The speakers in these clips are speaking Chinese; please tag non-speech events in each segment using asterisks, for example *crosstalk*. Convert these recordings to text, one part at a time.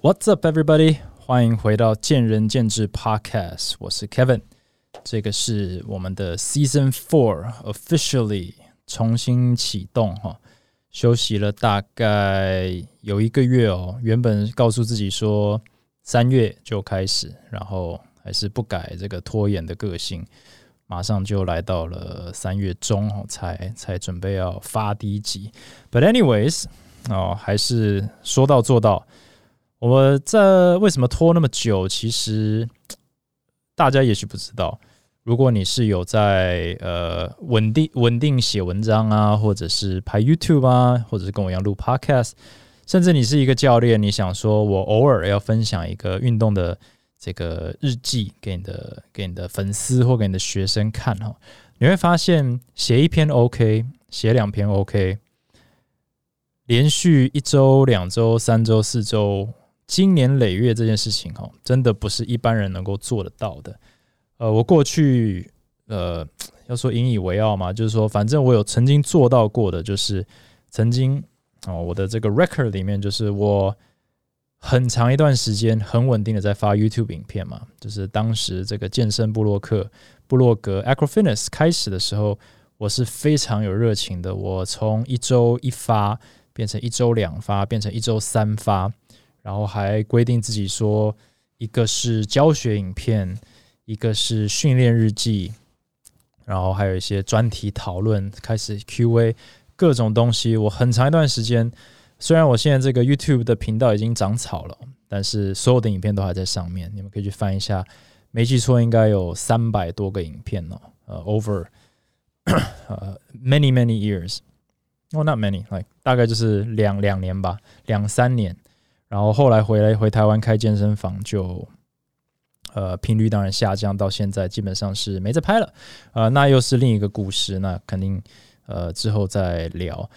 What's up, everybody？欢迎回到见仁见智 Podcast，我是 Kevin。这个是我们的 Season Four officially 重新启动哈，休息了大概有一个月哦。原本告诉自己说三月就开始，然后还是不改这个拖延的个性，马上就来到了三月中哦，才才准备要发第一集。But anyways，哦，还是说到做到。我这为什么拖那么久？其实大家也许不知道。如果你是有在呃稳定稳定写文章啊，或者是拍 YouTube 啊，或者是跟我一样录 Podcast，甚至你是一个教练，你想说我偶尔要分享一个运动的这个日记给你的给你的粉丝或给你的学生看哈，你会发现写一篇 OK，写两篇 OK，连续一周、两周、三周、四周。经年累月这件事情，哈，真的不是一般人能够做得到的。呃，我过去，呃，要说引以为傲嘛，就是说，反正我有曾经做到过的，就是曾经哦，我的这个 record 里面，就是我很长一段时间很稳定的在发 YouTube 影片嘛。就是当时这个健身布洛克布洛格 Acro Fitness 开始的时候，我是非常有热情的。我从一周一发变成一周两发，变成一周三发。然后还规定自己说，一个是教学影片，一个是训练日记，然后还有一些专题讨论，开始 Q&A 各种东西。我很长一段时间，虽然我现在这个 YouTube 的频道已经长草了，但是所有的影片都还在上面。你们可以去翻一下，没记错应该有三百多个影片哦。呃，over *coughs* 呃 many many years，oh not many，like 大概就是两两年吧，两三年。然后后来回来回台湾开健身房，就呃频率当然下降，到现在基本上是没在拍了，呃，那又是另一个故事，那肯定呃之后再聊。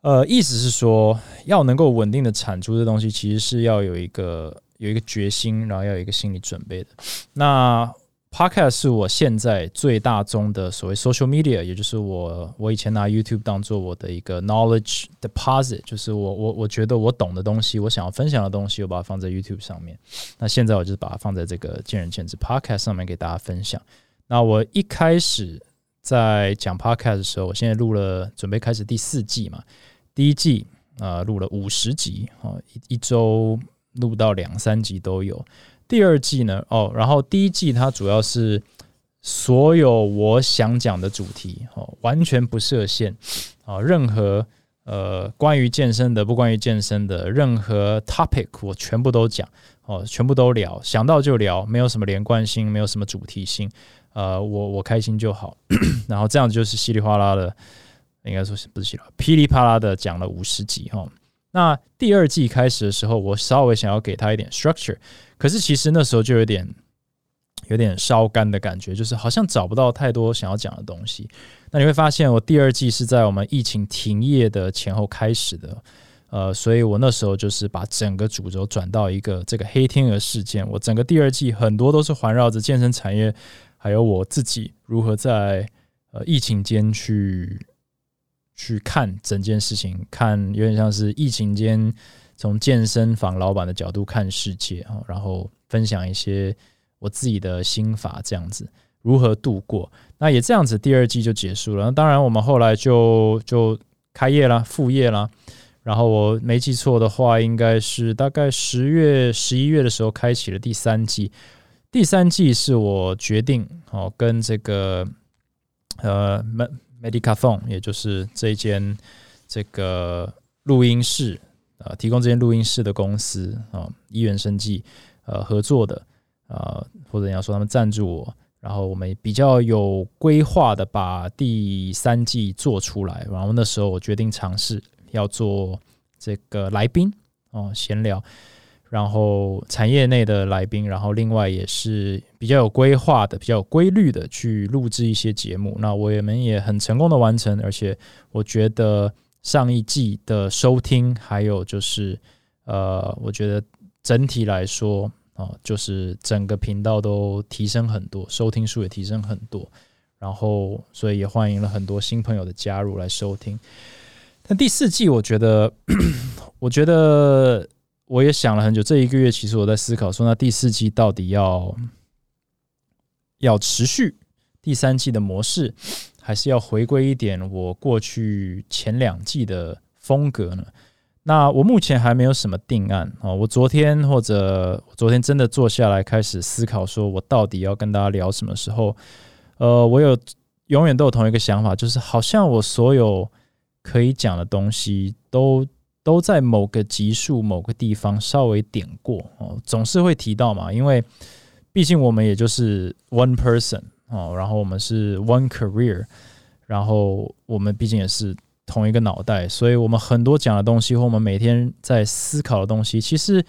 呃，意思是说，要能够稳定的产出这东西，其实是要有一个有一个决心，然后要有一个心理准备的。那 Podcast 是我现在最大宗的所谓 social media，也就是我我以前拿 YouTube 当做我的一个 knowledge deposit，就是我我我觉得我懂的东西，我想要分享的东西，我把它放在 YouTube 上面。那现在我就是把它放在这个见仁见智 Podcast 上面给大家分享。那我一开始在讲 Podcast 的时候，我现在录了，准备开始第四季嘛。第一季啊录了五十集，哦一一周录到两三集都有。第二季呢？哦，然后第一季它主要是所有我想讲的主题哦，完全不设限啊，任何呃关于健身的，不关于健身的，任何 topic 我全部都讲哦，全部都聊，想到就聊，没有什么连贯性，没有什么主题性，呃，我我开心就好，*clears throat* 然后这样就是稀里哗啦的，应该说是不是稀里噼里啪啦的讲了五十集哈。那第二季开始的时候，我稍微想要给他一点 structure。可是其实那时候就有点有点烧干的感觉，就是好像找不到太多想要讲的东西。那你会发现，我第二季是在我们疫情停业的前后开始的，呃，所以我那时候就是把整个主轴转到一个这个黑天鹅事件。我整个第二季很多都是环绕着健身产业，还有我自己如何在呃疫情间去去看整件事情，看有点像是疫情间。从健身房老板的角度看世界啊，然后分享一些我自己的心法，这样子如何度过？那也这样子，第二季就结束了。那当然，我们后来就就开业了，副业啦。然后我没记错的话，应该是大概十月、十一月的时候开启了第三季。第三季是我决定哦，跟这个呃 Medicathon，也就是这一间这个录音室。呃，提供这间录音室的公司啊，医院生计，呃，合作的啊，或者你要说他们赞助我，然后我们比较有规划的把第三季做出来。然后那时候我决定尝试要做这个来宾哦，闲聊，然后产业内的来宾，然后另外也是比较有规划的、比较有规律的去录制一些节目。那我们也很成功的完成，而且我觉得。上一季的收听，还有就是，呃，我觉得整体来说，啊，就是整个频道都提升很多，收听数也提升很多，然后所以也欢迎了很多新朋友的加入来收听。但第四季，我觉得，*clears throat* 我觉得我也想了很久，这一个月其实我在思考说，那第四季到底要要持续第三季的模式，还是要回归一点我过去前两季的风格呢？那我目前还没有什么定案啊。我昨天或者昨天真的坐下来开始思考，说我到底要跟大家聊什么时候？呃，我有永远都有同一个想法，就是好像我所有可以讲的东西都。都在某个级数、某个地方稍微点过哦，总是会提到嘛，因为毕竟我们也就是 one person 哦，然后我们是 one career，然后我们毕竟也是同一个脑袋，所以我们很多讲的东西或我们每天在思考的东西，其实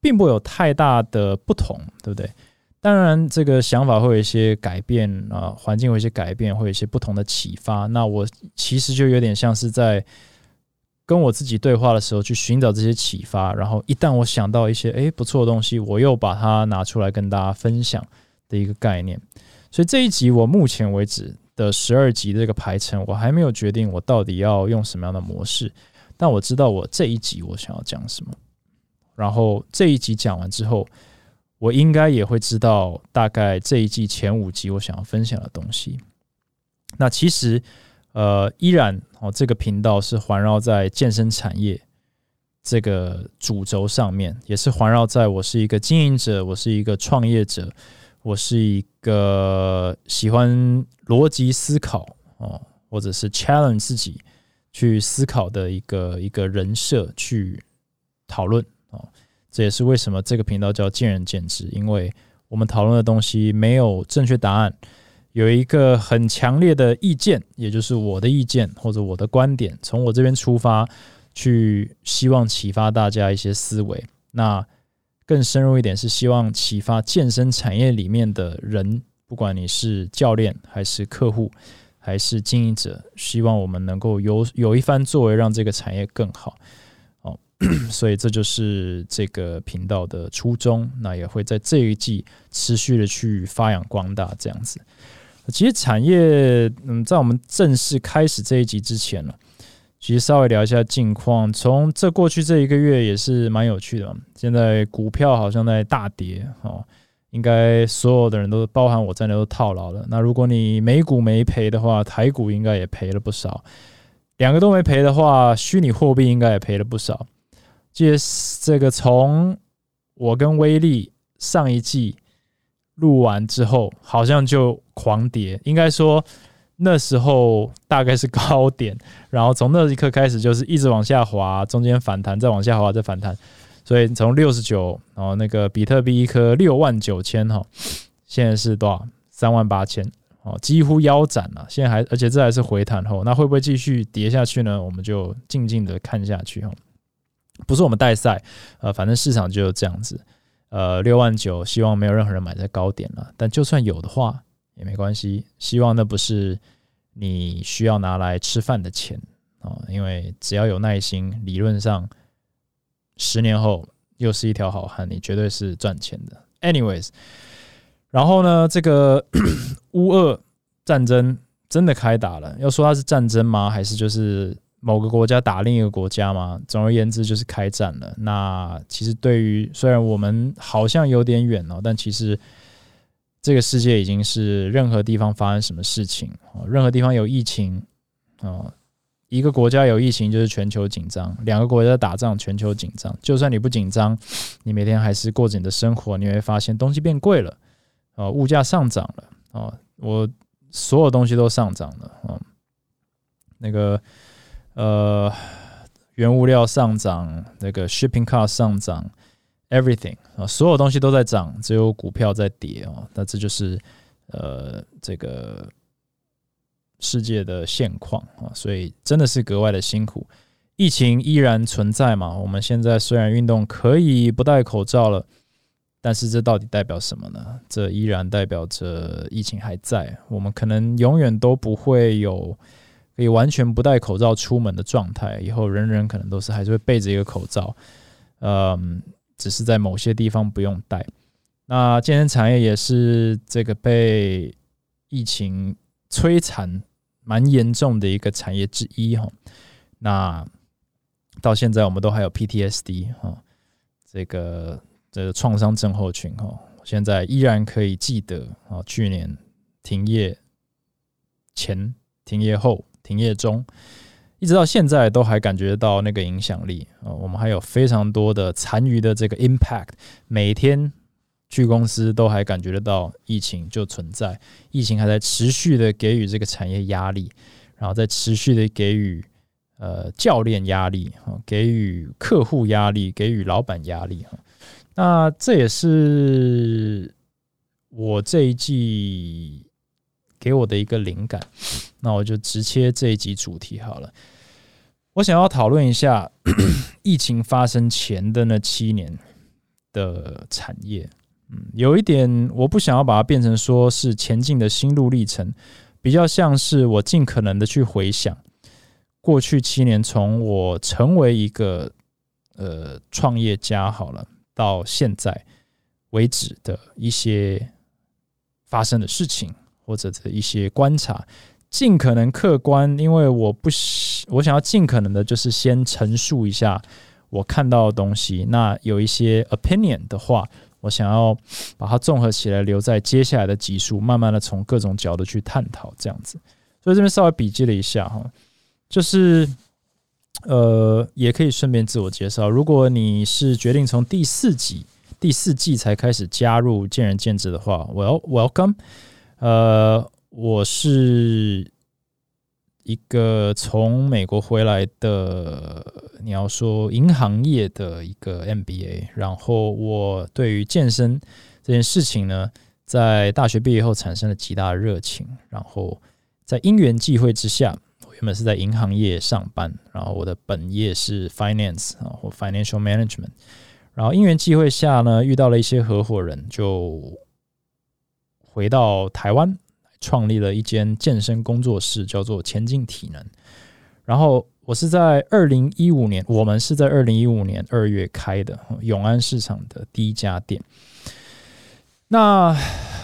并不有太大的不同，对不对？当然，这个想法会有一些改变啊，环境有一些改变，会有一些不同的启发。那我其实就有点像是在。跟我自己对话的时候，去寻找这些启发，然后一旦我想到一些诶不错的东西，我又把它拿出来跟大家分享的一个概念。所以这一集我目前为止的十二集的这个排程，我还没有决定我到底要用什么样的模式，但我知道我这一集我想要讲什么。然后这一集讲完之后，我应该也会知道大概这一季前五集我想要分享的东西。那其实。呃，依然哦，这个频道是环绕在健身产业这个主轴上面，也是环绕在我是一个经营者，我是一个创业者，我是一个喜欢逻辑思考哦，或者是 challenge 自己去思考的一个一个人设去讨论哦。这也是为什么这个频道叫见仁见智，因为我们讨论的东西没有正确答案。有一个很强烈的意见，也就是我的意见或者我的观点，从我这边出发，去希望启发大家一些思维。那更深入一点，是希望启发健身产业里面的人，不管你是教练还是客户还是经营者，希望我们能够有有一番作为，让这个产业更好。哦，*coughs* 所以这就是这个频道的初衷。那也会在这一季持续的去发扬光大，这样子。其实产业，嗯，在我们正式开始这一集之前呢，其实稍微聊一下近况。从这过去这一个月也是蛮有趣的。现在股票好像在大跌哦，应该所有的人都包含我在内都套牢了。那如果你美股没赔的话，台股应该也赔了不少。两个都没赔的话，虚拟货币应该也赔了不少。这这个从我跟威力上一季。录完之后，好像就狂跌。应该说那时候大概是高点，然后从那一刻开始就是一直往下滑，中间反弹，再往下滑，再反弹。所以从六十九，然后那个比特币一颗六万九千哈，现在是多少？三万八千哦，几乎腰斩了。现在还，而且这还是回弹后，那会不会继续跌下去呢？我们就静静的看下去哈。不是我们带赛，呃，反正市场就这样子。呃，六万九，希望没有任何人买在高点了。但就算有的话，也没关系。希望那不是你需要拿来吃饭的钱啊，因为只要有耐心，理论上十年后又是一条好汉，你绝对是赚钱的。Anyways，然后呢，这个 *coughs* 乌俄战争真的开打了。要说它是战争吗？还是就是？某个国家打另一个国家嘛，总而言之就是开战了。那其实对于虽然我们好像有点远了，但其实这个世界已经是任何地方发生什么事情，任何地方有疫情啊，一个国家有疫情就是全球紧张，两个国家打仗全球紧张。就算你不紧张，你每天还是过着你的生活，你会发现东西变贵了啊，物价上涨了啊，我所有东西都上涨了啊，那个。呃，原物料上涨，那个 shipping cost 上涨，everything 啊，所有东西都在涨，只有股票在跌哦。那这就是呃这个世界的现况啊，所以真的是格外的辛苦。疫情依然存在嘛？我们现在虽然运动可以不戴口罩了，但是这到底代表什么呢？这依然代表着疫情还在，我们可能永远都不会有。可以完全不戴口罩出门的状态，以后人人可能都是还是会背着一个口罩，嗯，只是在某些地方不用戴。那健身产业也是这个被疫情摧残蛮严重的一个产业之一哈。那到现在我们都还有 PTSD 哈，这个这个创伤症候群哈，现在依然可以记得啊，去年停业前、停业后、停业中，一直到现在都还感觉到那个影响力啊。我们还有非常多的残余的这个 impact，每天去公司都还感觉得到疫情就存在，疫情还在持续的给予这个产业压力，然后在持续的给予。呃，教练压力哈，给予客户压力，给予老板压力哈。那这也是我这一季给我的一个灵感。那我就直接这一集主题好了。我想要讨论一下 *coughs* 疫情发生前的那七年的产业。嗯，有一点我不想要把它变成说是前进的心路历程，比较像是我尽可能的去回想。过去七年，从我成为一个呃创业家好了，到现在为止的一些发生的事情，或者一些观察，尽可能客观，因为我不，我想要尽可能的，就是先陈述一下我看到的东西。那有一些 opinion 的话，我想要把它综合起来，留在接下来的集数，慢慢的从各种角度去探讨，这样子。所以这边稍微笔记了一下哈。就是，呃，也可以顺便自我介绍。如果你是决定从第四集、第四季才开始加入见仁见智的话，Well welcome。呃，我是一个从美国回来的，你要说银行业的一个 MBA。然后我对于健身这件事情呢，在大学毕业后产生了极大的热情。然后在因缘际会之下。我原本是在银行业上班，然后我的本业是 finance 啊或 financial management，然后因缘际会下呢，遇到了一些合伙人，就回到台湾，创立了一间健身工作室，叫做前进体能。然后我是在二零一五年，我们是在二零一五年二月开的永安市场的第一家店。那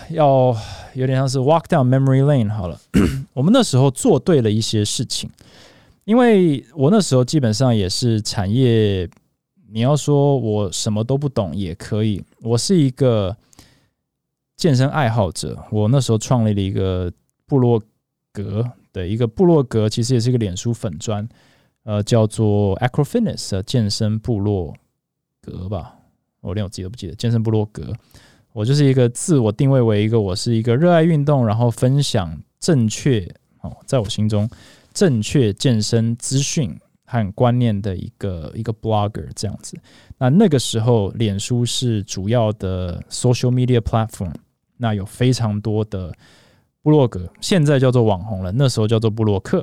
要。有点像是 walk down memory lane 好了，*coughs* 我们那时候做对了一些事情，因为我那时候基本上也是产业，你要说我什么都不懂也可以，我是一个健身爱好者，我那时候创立了一个部落格的一个部落格，其实也是一个脸书粉砖，呃，叫做 Acro Fitness 健身部落格吧，我连我自己都不记得，健身部落格。我就是一个自我定位为一个，我是一个热爱运动，然后分享正确哦，在我心中正确健身资讯和观念的一个一个 blogger 这样子。那那个时候，脸书是主要的 social media platform，那有非常多的部落格，现在叫做网红了，那时候叫做布洛克。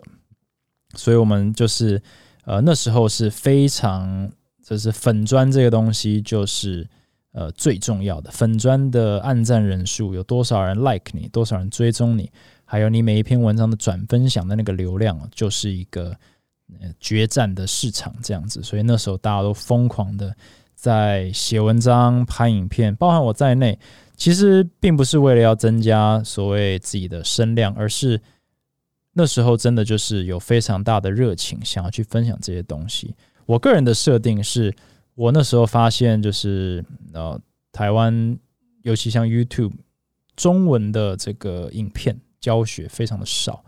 所以我们就是呃那时候是非常就是粉砖这个东西就是。呃，最重要的粉砖的按赞人数有多少人 like 你，多少人追踪你，还有你每一篇文章的转分享的那个流量，就是一个决战的市场这样子。所以那时候大家都疯狂的在写文章、拍影片，包含我在内，其实并不是为了要增加所谓自己的声量，而是那时候真的就是有非常大的热情，想要去分享这些东西。我个人的设定是。我那时候发现，就是呃，台湾尤其像 YouTube 中文的这个影片教学非常的少。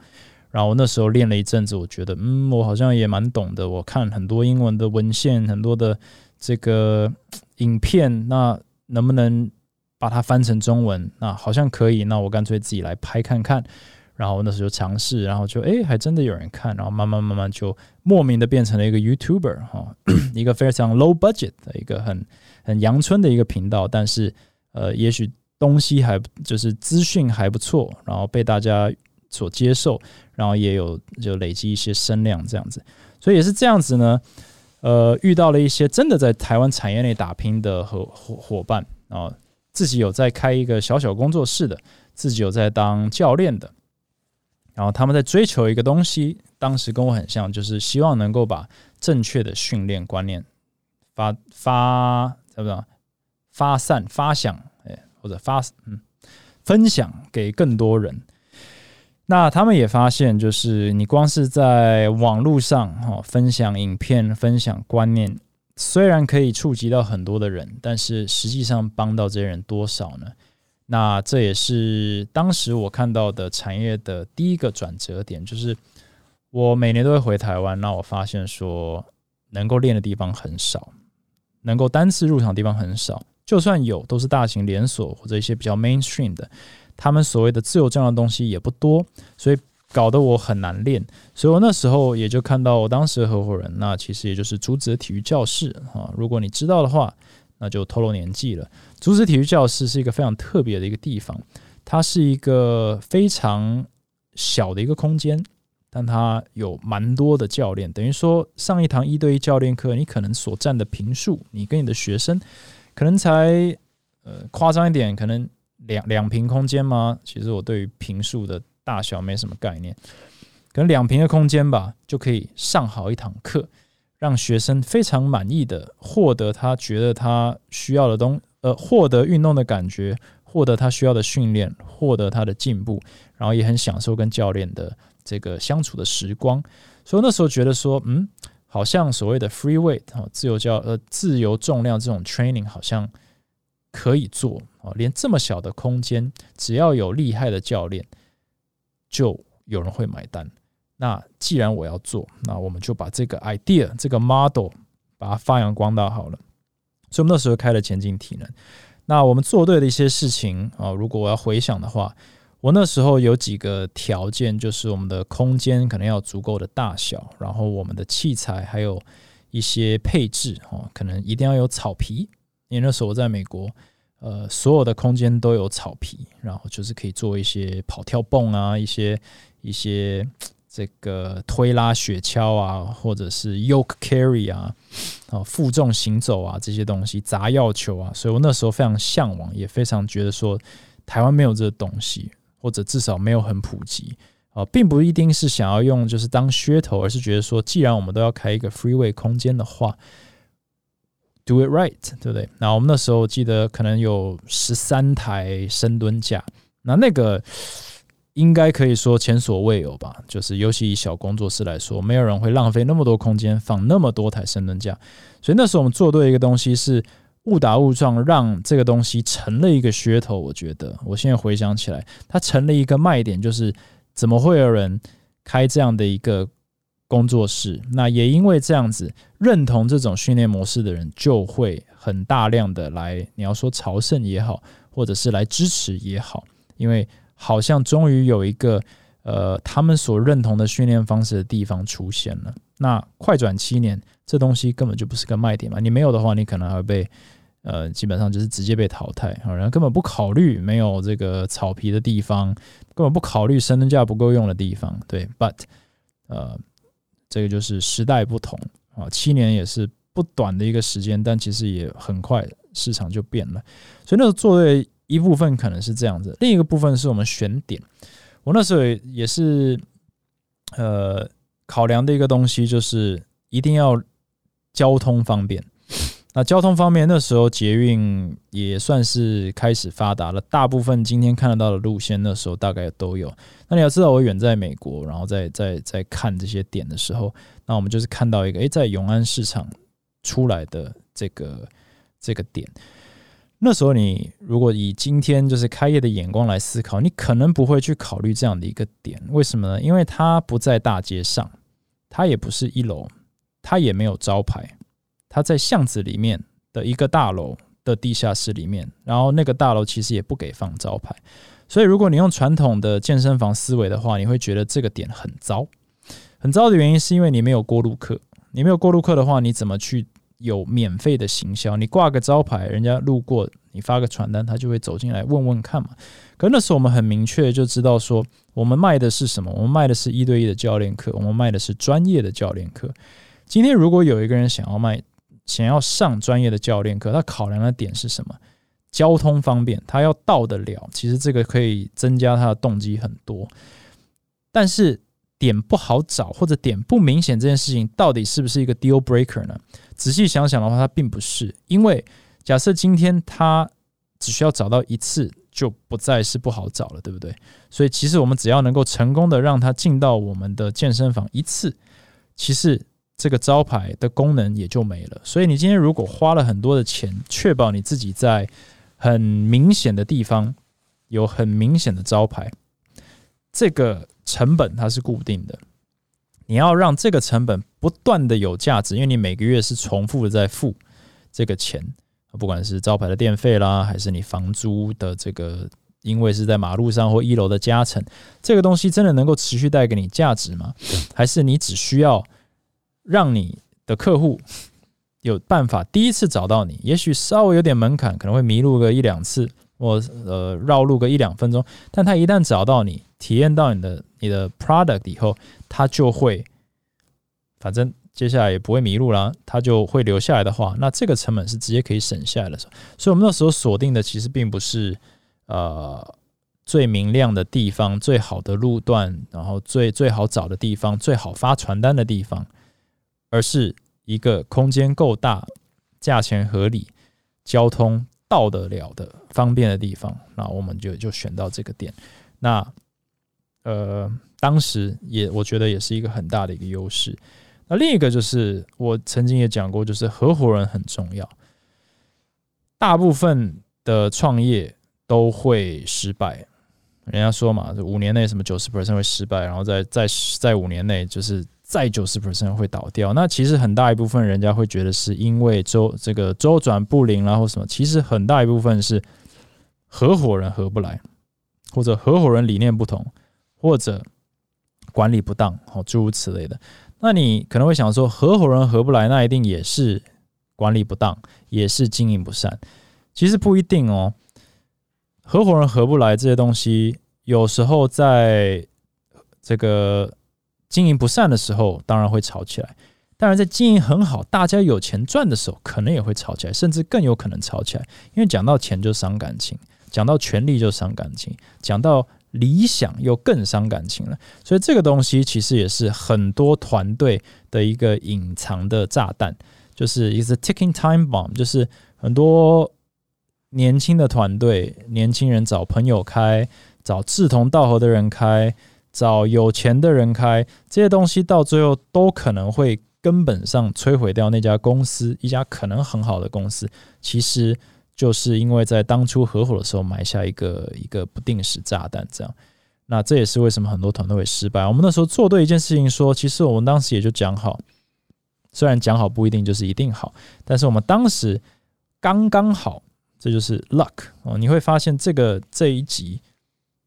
然后那时候练了一阵子，我觉得嗯，我好像也蛮懂的。我看很多英文的文献，很多的这个影片，那能不能把它翻成中文？那好像可以。那我干脆自己来拍看看。然后那时候尝试，然后就哎，还真的有人看，然后慢慢慢慢就莫名的变成了一个 YouTuber 哈，一个非常 low budget 的一个很很阳春的一个频道，但是呃，也许东西还就是资讯还不错，然后被大家所接受，然后也有就累积一些声量这样子，所以也是这样子呢，呃，遇到了一些真的在台湾产业内打拼的合伙伙伴啊，自己有在开一个小小工作室的，自己有在当教练的。然后他们在追求一个东西，当时跟我很像，就是希望能够把正确的训练观念发发怎么讲发散发想，哎，或者发嗯分享给更多人。那他们也发现，就是你光是在网络上哈分享影片、分享观念，虽然可以触及到很多的人，但是实际上帮到这些人多少呢？那这也是当时我看到的产业的第一个转折点，就是我每年都会回台湾，那我发现说能够练的地方很少，能够单次入场的地方很少，就算有，都是大型连锁或者一些比较 mainstream 的，他们所谓的自由这样的东西也不多，所以。搞得我很难练，所以我那时候也就看到我当时的合伙人，那其实也就是竹子体育教室啊。如果你知道的话，那就透露年纪了。竹子体育教室是一个非常特别的一个地方，它是一个非常小的一个空间，但它有蛮多的教练，等于说上一堂一对一教练课，你可能所占的平数，你跟你的学生可能才呃夸张一点，可能两两平空间吗？其实我对于平数的。大小没什么概念，可能两平的空间吧，就可以上好一堂课，让学生非常满意的获得他觉得他需要的东，呃，获得运动的感觉，获得他需要的训练，获得他的进步，然后也很享受跟教练的这个相处的时光。所以那时候觉得说，嗯，好像所谓的 free weight，自由教呃自由重量这种 training 好像可以做哦，连这么小的空间，只要有厉害的教练。就有人会买单。那既然我要做，那我们就把这个 idea、这个 model 把它发扬光大好了。所以，我们那时候开了前进体能。那我们做对的一些事情啊，如果我要回想的话，我那时候有几个条件，就是我们的空间可能要足够的大小，然后我们的器材还有一些配置哦，可能一定要有草皮。因为那时候我在美国。呃，所有的空间都有草皮，然后就是可以做一些跑跳蹦啊，一些一些这个推拉雪橇啊，或者是 yoke carry 啊，啊负重行走啊这些东西，砸药球啊，所以我那时候非常向往，也非常觉得说台湾没有这个东西，或者至少没有很普及啊，并不一定是想要用就是当噱头，而是觉得说，既然我们都要开一个 freeway 空间的话。Do it right，对不对？那我们那时候记得可能有十三台深蹲架，那那个应该可以说前所未有吧。就是尤其以小工作室来说，没有人会浪费那么多空间放那么多台深蹲架。所以那时候我们做对一个东西，是误打误撞让这个东西成了一个噱头。我觉得我现在回想起来，它成了一个卖点，就是怎么会有人开这样的一个。工作室，那也因为这样子认同这种训练模式的人，就会很大量的来，你要说朝圣也好，或者是来支持也好，因为好像终于有一个呃他们所认同的训练方式的地方出现了。那快转七年，这东西根本就不是个卖点嘛，你没有的话，你可能还会被呃基本上就是直接被淘汰，然后根本不考虑没有这个草皮的地方，根本不考虑深蹲架不够用的地方，对，but 呃。这个就是时代不同啊，七年也是不短的一个时间，但其实也很快市场就变了。所以那时候做的一部分可能是这样子，另一个部分是我们选点。我那时候也是呃考量的一个东西，就是一定要交通方便。那交通方面，那时候捷运也算是开始发达了，大部分今天看得到的路线，那时候大概都有。那你要知道，我远在美国，然后在在在看这些点的时候，那我们就是看到一个，诶，在永安市场出来的这个这个点。那时候你如果以今天就是开业的眼光来思考，你可能不会去考虑这样的一个点，为什么呢？因为它不在大街上，它也不是一楼，它也没有招牌。它在巷子里面的一个大楼的地下室里面，然后那个大楼其实也不给放招牌，所以如果你用传统的健身房思维的话，你会觉得这个点很糟。很糟的原因是因为你没有过路客，你没有过路客的话，你怎么去有免费的行销？你挂个招牌，人家路过，你发个传单，他就会走进来问问看嘛。可那时候我们很明确就知道说，我们卖的是什么？我们卖的是一对一的教练课，我们卖的是专业的教练课。今天如果有一个人想要卖，想要上专业的教练课，他考量的点是什么？交通方便，他要到得了。其实这个可以增加他的动机很多。但是点不好找，或者点不明显，这件事情到底是不是一个 deal breaker 呢？仔细想想的话，它并不是。因为假设今天他只需要找到一次，就不再是不好找了，对不对？所以其实我们只要能够成功的让他进到我们的健身房一次，其实。这个招牌的功能也就没了。所以你今天如果花了很多的钱，确保你自己在很明显的地方有很明显的招牌，这个成本它是固定的。你要让这个成本不断的有价值，因为你每个月是重复的在付这个钱，不管是招牌的电费啦，还是你房租的这个，因为是在马路上或一楼的加成，这个东西真的能够持续带给你价值吗？还是你只需要让你的客户有办法第一次找到你，也许稍微有点门槛，可能会迷路个一两次，或呃绕路个一两分钟，但他一旦找到你，体验到你的你的 product 以后。他就会，反正接下来也不会迷路啦，他就会留下来的话，那这个成本是直接可以省下来的。所以，我们那时候锁定的其实并不是呃最明亮的地方、最好的路段，然后最最好找的地方、最好发传单的地方，而是一个空间够大、价钱合理、交通到得了的方便的地方。那我们就就选到这个点。那呃。当时也，我觉得也是一个很大的一个优势。那另一个就是，我曾经也讲过，就是合伙人很重要。大部分的创业都会失败，人家说嘛，五年内什么九十 percent 会失败，然后在在在五年内就是再九十 percent 会倒掉。那其实很大一部分人家会觉得是因为周这个周转不灵，啦，或什么？其实很大一部分是合伙人合不来，或者合伙人理念不同，或者。管理不当，好，诸如此类的。那你可能会想说，合伙人合不来，那一定也是管理不当，也是经营不善。其实不一定哦。合伙人合不来这些东西，有时候在这个经营不善的时候，当然会吵起来。当然，在经营很好、大家有钱赚的时候，可能也会吵起来，甚至更有可能吵起来。因为讲到钱就伤感情，讲到权力就伤感情，讲到。理想又更伤感情了，所以这个东西其实也是很多团队的一个隐藏的炸弹，就是一个 ticking time bomb，就是很多年轻的团队，年轻人找朋友开，找志同道合的人开，找有钱的人开，这些东西到最后都可能会根本上摧毁掉那家公司，一家可能很好的公司，其实。就是因为在当初合伙的时候埋下一个一个不定时炸弹，这样，那这也是为什么很多团队会失败。我们那时候做对一件事情，说其实我们当时也就讲好，虽然讲好不一定就是一定好，但是我们当时刚刚好，这就是 luck 哦。你会发现这个这一集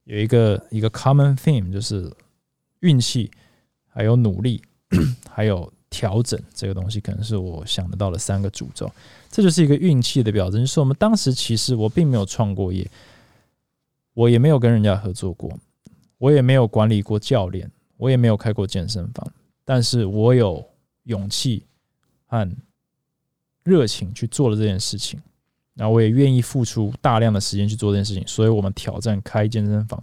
有一个一个 common theme，就是运气，还有努力，*clears throat* 还有。调整这个东西可能是我想得到的三个诅咒，这就是一个运气的表征。就是我们当时其实我并没有创过业，我也没有跟人家合作过，我也没有管理过教练，我也没有开过健身房，但是我有勇气和热情去做了这件事情，然后我也愿意付出大量的时间去做这件事情，所以我们挑战开健身房，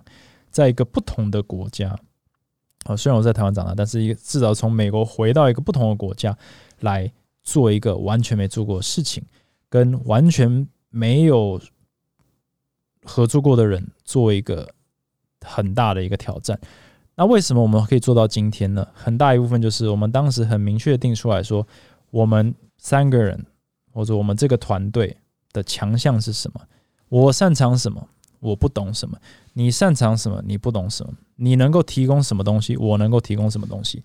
在一个不同的国家。啊，虽然我在台湾长大，但是一个至少从美国回到一个不同的国家来做一个完全没做过的事情，跟完全没有合作过的人做一个很大的一个挑战。那为什么我们可以做到今天呢？很大一部分就是我们当时很明确定出来说，我们三个人或者我们这个团队的强项是什么，我擅长什么。我不懂什么，你擅长什么？你不懂什么？你能够提供什么东西？我能够提供什么东西？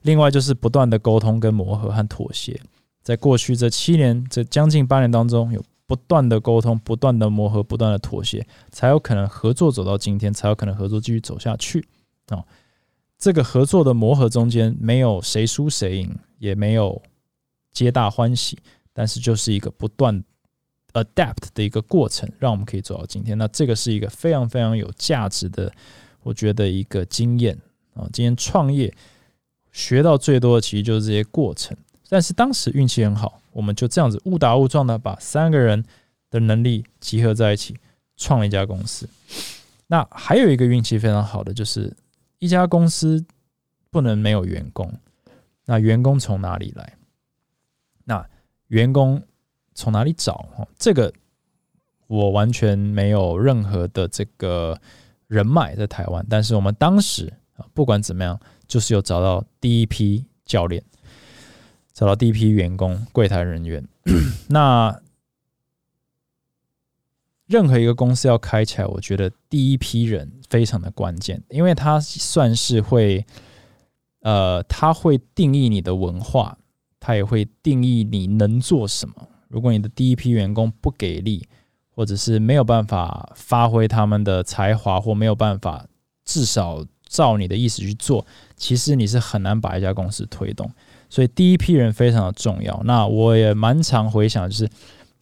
另外就是不断的沟通、跟磨合和妥协。在过去这七年、这将近八年当中，有不断的沟通、不断的磨合、不断的妥协，才有可能合作走到今天，才有可能合作继续走下去。啊，这个合作的磨合中间没有谁输谁赢，也没有皆大欢喜，但是就是一个不断。Adapt 的一个过程，让我们可以走到今天。那这个是一个非常非常有价值的，我觉得一个经验啊。今天创业学到最多的，其实就是这些过程。但是当时运气很好，我们就这样子误打误撞的把三个人的能力集合在一起，创了一家公司。那还有一个运气非常好的，就是一家公司不能没有员工。那员工从哪里来？那员工。从哪里找？这个我完全没有任何的这个人脉在台湾，但是我们当时啊，不管怎么样，就是有找到第一批教练。找到第一批员工、柜台人员。*clears throat* 那任何一个公司要开起来，我觉得第一批人非常的关键，因为它算是会，呃，它会定义你的文化，它也会定义你能做什么。如果你的第一批员工不给力，或者是没有办法发挥他们的才华，或没有办法至少照你的意思去做，其实你是很难把一家公司推动。所以第一批人非常的重要。那我也蛮常回想，就是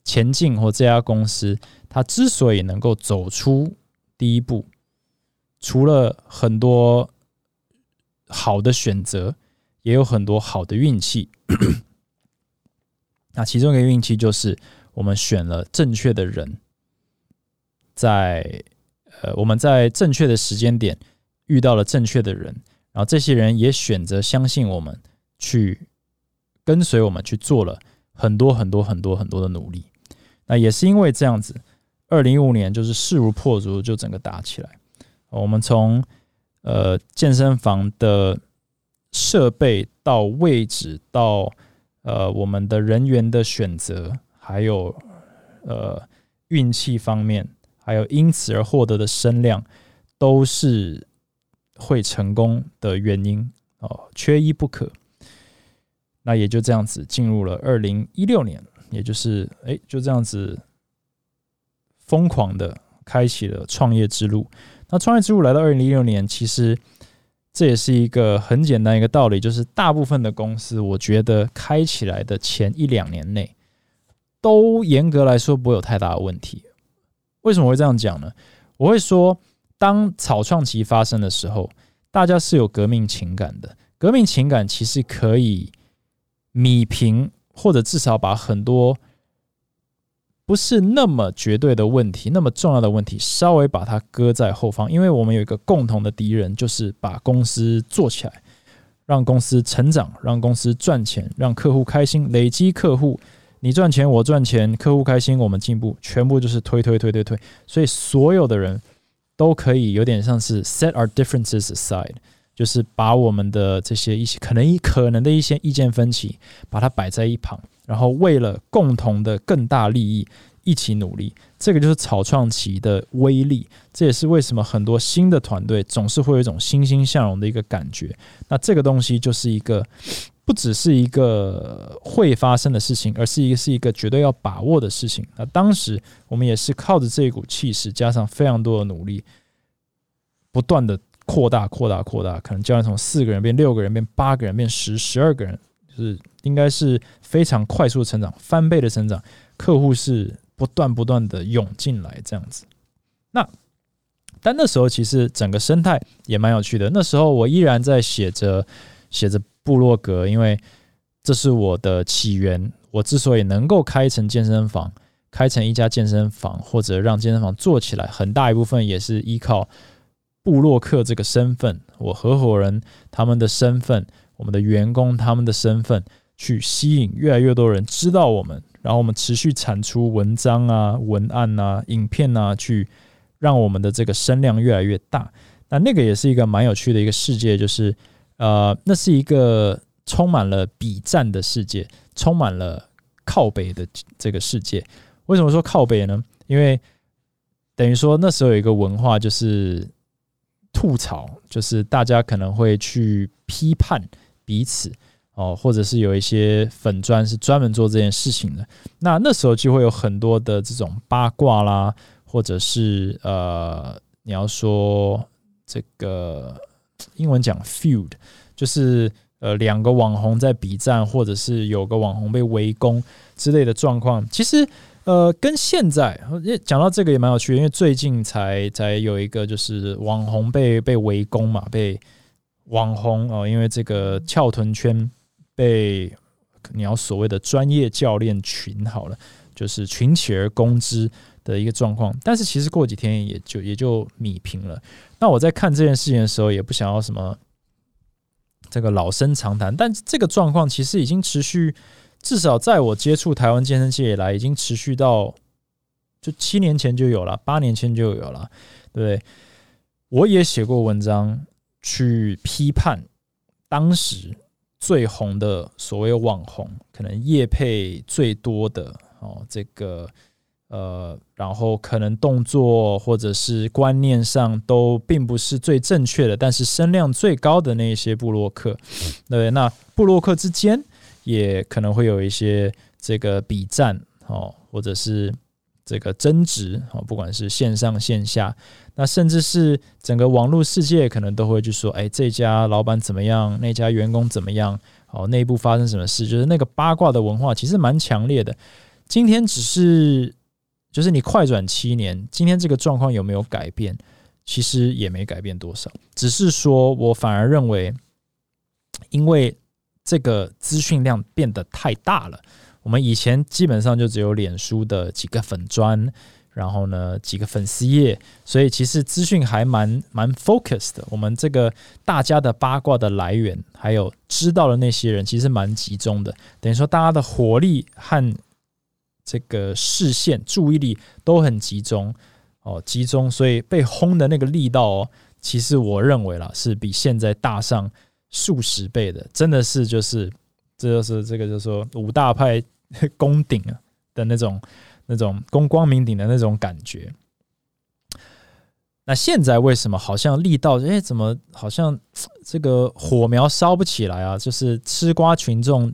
前进或这家公司，它之所以能够走出第一步，除了很多好的选择，*clears throat* 也有很多好的运气。那其中一个运气就是我们选了正确的人，在呃我们在正确的时间点遇到了正确的人，然后这些人也选择相信我们，去跟随我们去做了很多很多很多很多的努力。那也是因为这样子，二零一五年就是势如破竹就整个打起来。我们从呃健身房的设备到位置到呃，我们的人员的选择，还有呃运气方面，还有因此而获得的声量，都是会成功的原因哦，缺一不可。那也就这样子进入了二零一六年，也就是哎，就这样子疯狂的开启了创业之路。那创业之路来到二零一六年，其实。这也是一个很简单一个道理，就是大部分的公司，我觉得开起来的前一两年内，都严格来说不会有太大的问题。为什么会这样讲呢？我会说，当草创期发生的时候，大家是有革命情感的，革命情感其实可以米平，或者至少把很多。不是那么绝对的问题，那么重要的问题，稍微把它搁在后方，因为我们有一个共同的敌人，就是把公司做起来，让公司成长，让公司赚钱，让客户开心，累积客户，你赚钱，我赚钱，客户开心，我们进步，全部就是推推推推推，所以所有的人都可以有点像是 set our differences aside，就是把我们的这些一些可能可能的一些意见分歧，把它摆在一旁。然后为了共同的更大利益一起努力，这个就是草创期的威力。这也是为什么很多新的团队总是会有一种欣欣向荣的一个感觉。那这个东西就是一个不只是一个会发生的事情，而是一个是一个绝对要把握的事情。那当时我们也是靠着这一股气势，加上非常多的努力，不断的扩大、扩大、扩大，可能教练从四个人变六个人，变八个人，变十、十二个人。是应该是非常快速成长，翻倍的成长，客户是不断不断的涌进来这样子。那但那时候其实整个生态也蛮有趣的。那时候我依然在写着写着部落格，因为这是我的起源。我之所以能够开成健身房，开成一家健身房，或者让健身房做起来，很大一部分也是依靠布洛克这个身份，我合伙人他们的身份。我们的员工他们的身份去吸引越来越多人知道我们，然后我们持续产出文章啊、文案啊、影片啊，去让我们的这个声量越来越大。那那个也是一个蛮有趣的一个世界，就是呃，那是一个充满了比战的世界，充满了靠北的这个世界。为什么说靠北呢？因为等于说那时候有一个文化，就是吐槽，就是大家可能会去批判。彼此哦，或者是有一些粉砖是专门做这件事情的，那那时候就会有很多的这种八卦啦，或者是呃，你要说这个英文讲 feud，就是呃两个网红在比战，或者是有个网红被围攻之类的状况。其实呃，跟现在讲到这个也蛮有趣，因为最近才才有一个就是网红被被围攻嘛，被。网红哦，因为这个翘臀圈被你要所谓的专业教练群好了，就是群起而攻之的一个状况。但是其实过几天也就也就米平了。那我在看这件事情的时候，也不想要什么这个老生常谈。但这个状况其实已经持续，至少在我接触台湾健身界以来，已经持续到就七年前就有了，八年前就有了，对？我也写过文章。去批判当时最红的所谓网红，可能业配最多的哦，这个呃，然后可能动作或者是观念上都并不是最正确的，但是声量最高的那些布洛克，对，那布洛克之间也可能会有一些这个比战哦，或者是。这个争执啊，不管是线上线下，那甚至是整个网络世界，可能都会去说，哎，这家老板怎么样？那家员工怎么样？哦，内部发生什么事？就是那个八卦的文化其实蛮强烈的。今天只是，就是你快转七年，今天这个状况有没有改变？其实也没改变多少，只是说我反而认为，因为这个资讯量变得太大了。我们以前基本上就只有脸书的几个粉砖，然后呢几个粉丝页，所以其实资讯还蛮蛮 focused 的。我们这个大家的八卦的来源，还有知道的那些人，其实蛮集中的。等于说大家的活力和这个视线、注意力都很集中哦，集中，所以被轰的那个力道哦，其实我认为啦，是比现在大上数十倍的，真的是就是。这就是这个，就是说五大派 *laughs* 攻顶啊的那种、那种攻光明顶的那种感觉。那现在为什么好像力道？哎，怎么好像 *tsk* 这个火苗烧不起来啊？就是吃瓜群众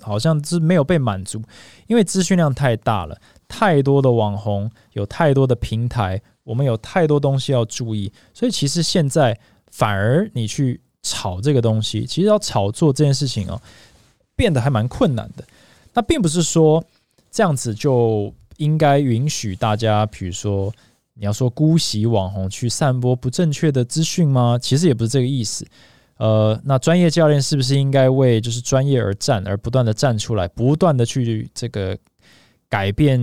好像是没有被满足，因为资讯量太大了，太多的网红，有太多的平台，我们有太多东西要注意，所以其实现在反而你去炒这个东西，其实要炒作这件事情哦。变得还蛮困难的，那并不是说这样子就应该允许大家，比如说你要说姑息网红去散播不正确的资讯吗？其实也不是这个意思。呃，那专业教练是不是应该为就是专业而战，而不断的站出来，不断的去这个改变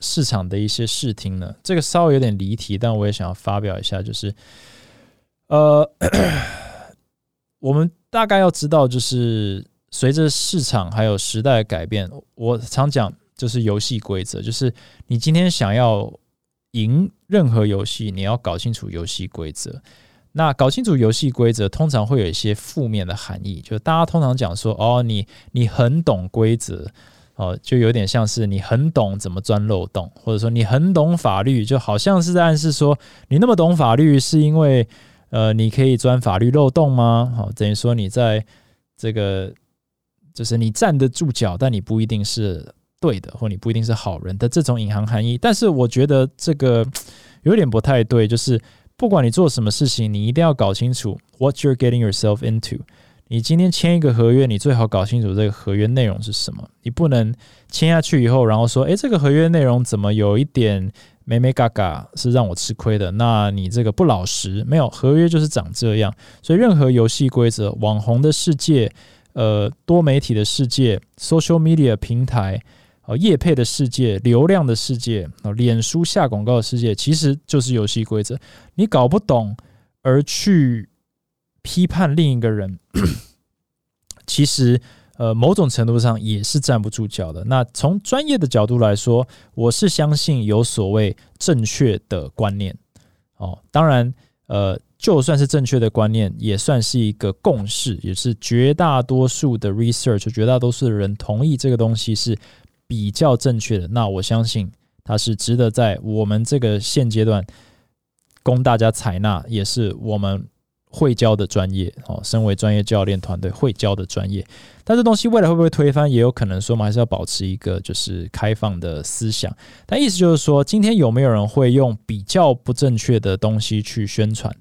市场的一些视听呢？这个稍微有点离题，但我也想要发表一下，就是呃，*coughs* 我们大概要知道就是。随着市场还有时代的改变，我常讲就是游戏规则，就是你今天想要赢任何游戏，你要搞清楚游戏规则。那搞清楚游戏规则，通常会有一些负面的含义，就大家通常讲说，哦，你你很懂规则，哦，就有点像是你很懂怎么钻漏洞，或者说你很懂法律，就好像是在暗示说，你那么懂法律，是因为呃，你可以钻法律漏洞吗？好，等于说你在这个。就是你站得住脚，但你不一定是对的，或你不一定是好人的这种隐含含义。但是我觉得这个有点不太对。就是不管你做什么事情，你一定要搞清楚 what you're getting yourself into。你今天签一个合约，你最好搞清楚这个合约内容是什么。你不能签下去以后，然后说，诶，这个合约内容怎么有一点美美嘎嘎，是让我吃亏的？那你这个不老实。没有合约就是长这样。所以任何游戏规则，网红的世界。呃，多媒体的世界，social media 平台，呃，业配的世界，流量的世界，啊，脸书下广告的世界，其实就是游戏规则。你搞不懂而去批判另一个人，*clears throat* 其实呃，某种程度上也是站不住脚的。那从专业的角度来说，我是相信有所谓正确的观念。哦，当然，呃。就算是正确的观念，也算是一个共识，也是绝大多数的 research，绝大多数的人同意这个东西是比较正确的。那我相信它是值得在我们这个现阶段供大家采纳，也是我们会教的专业哦。身为专业教练团队会教的专业，但这东西未来会不会推翻，也有可能说，我们还是要保持一个就是开放的思想。但意思就是说，今天有没有人会用比较不正确的东西去宣传？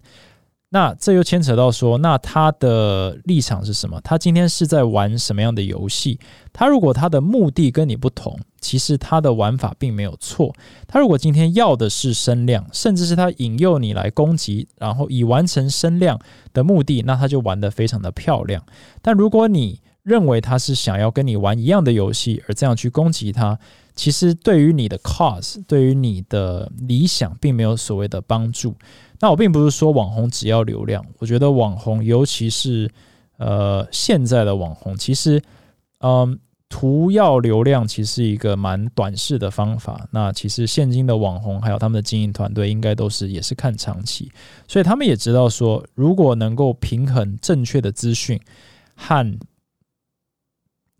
那这又牵扯到说，那他的立场是什么？他今天是在玩什么样的游戏？他如果他的目的跟你不同，其实他的玩法并没有错。他如果今天要的是声量，甚至是他引诱你来攻击，然后以完成声量的目的，那他就玩得非常的漂亮。但如果你认为他是想要跟你玩一样的游戏，而这样去攻击他，其实对于你的 cause，对于你的理想，并没有所谓的帮助。那我并不是说网红只要流量，我觉得网红，尤其是呃现在的网红，其实嗯图要流量，其实是一个蛮短视的方法。那其实现今的网红还有他们的经营团队，应该都是也是看长期，所以他们也知道说，如果能够平衡正确的资讯和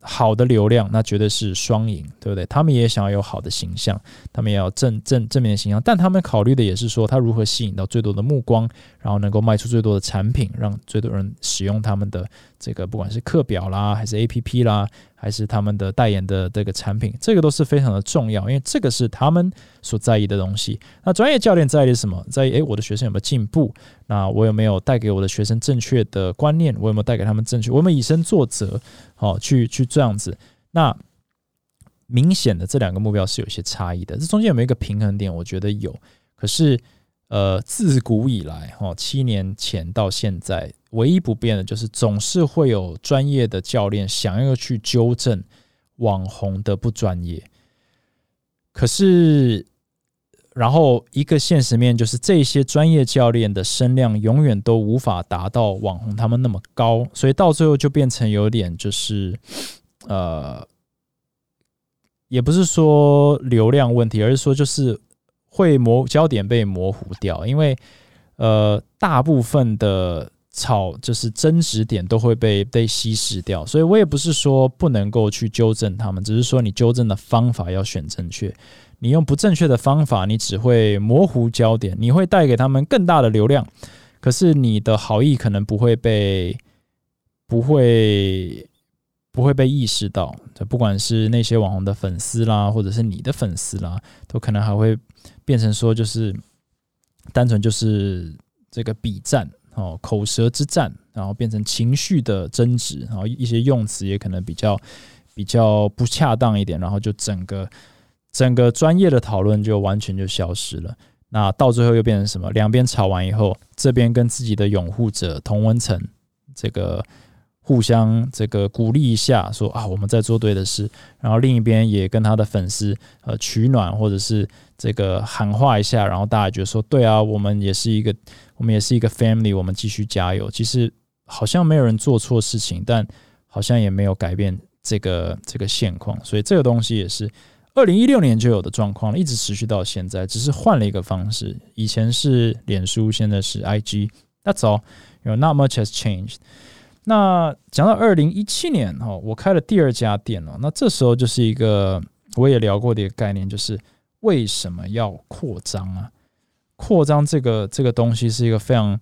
好的流量，那绝对是双赢，对不对？他们也想要有好的形象，他们也要正正正面的形象，但他们考虑的也是说，他如何吸引到最多的目光，然后能够卖出最多的产品，让最多人使用他们的这个，不管是课表啦，还是 APP 啦。还是他们的代言的这个产品，这个都是非常的重要，因为这个是他们所在意的东西。那专业教练在意什么？在意诶，我的学生有没有进步？那我有没有带给我的学生正确的观念？我有没有带给他们正确？我们以身作则，好，去去这样子。那明显的这两个目标是有些差异的，这中间有没有一个平衡点？我觉得有。可是，呃，自古以来，哈，七年前到现在。唯一不变的就是，总是会有专业的教练想要去纠正网红的不专业。可是，然后一个现实面就是，这些专业教练的声量永远都无法达到网红他们那么高，所以到最后就变成有点就是，呃，也不是说流量问题，而是说就是会模焦点被模糊掉，因为呃，大部分的。吵就是争执点都会被被稀释掉，所以我也不是说不能够去纠正他们，只是说你纠正的方法要选正确。你用不正确的方法，你只会模糊焦点，你会带给他们更大的流量，可是你的好意可能不会被不会不会被意识到。就不管是那些网红的粉丝啦，或者是你的粉丝啦，都可能还会变成说就是单纯就是这个比战。哦，口舌之战，然后变成情绪的争执，然后一些用词也可能比较比较不恰当一点，然后就整个整个专业的讨论就完全就消失了。那到最后又变成什么？两边吵完以后，这边跟自己的拥护者同温层这个互相这个鼓励一下，说啊我们在做对的事，然后另一边也跟他的粉丝呃取暖，或者是这个喊话一下，然后大家觉得说对啊，我们也是一个。我们也是一个 family，我们继续加油。其实好像没有人做错事情，但好像也没有改变这个这个现况。所以这个东西也是二零一六年就有的状况，一直持续到现在，只是换了一个方式。以前是脸书，现在是 IG。That's all. You know, not much has changed. 那讲到二零一七年哈，我开了第二家店了。那这时候就是一个我也聊过的一个概念，就是为什么要扩张啊？扩张这个这个东西是一个非常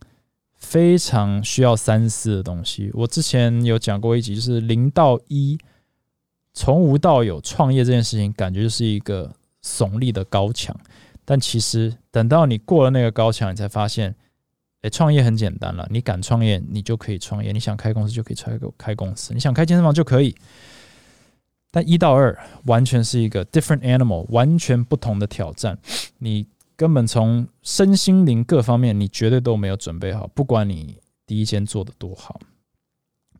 非常需要三思的东西。我之前有讲过一集，就是零到一，从无到有创业这件事情，感觉就是一个耸立的高墙。但其实等到你过了那个高墙，你才发现，哎，创业很简单了。你敢创业，你就可以创业；你想开公司就可以开开公司；你想开健身房就可以。但一到二完全是一个 different animal，完全不同的挑战。你。根本从身心灵各方面，你绝对都没有准备好。不管你第一间做的多好，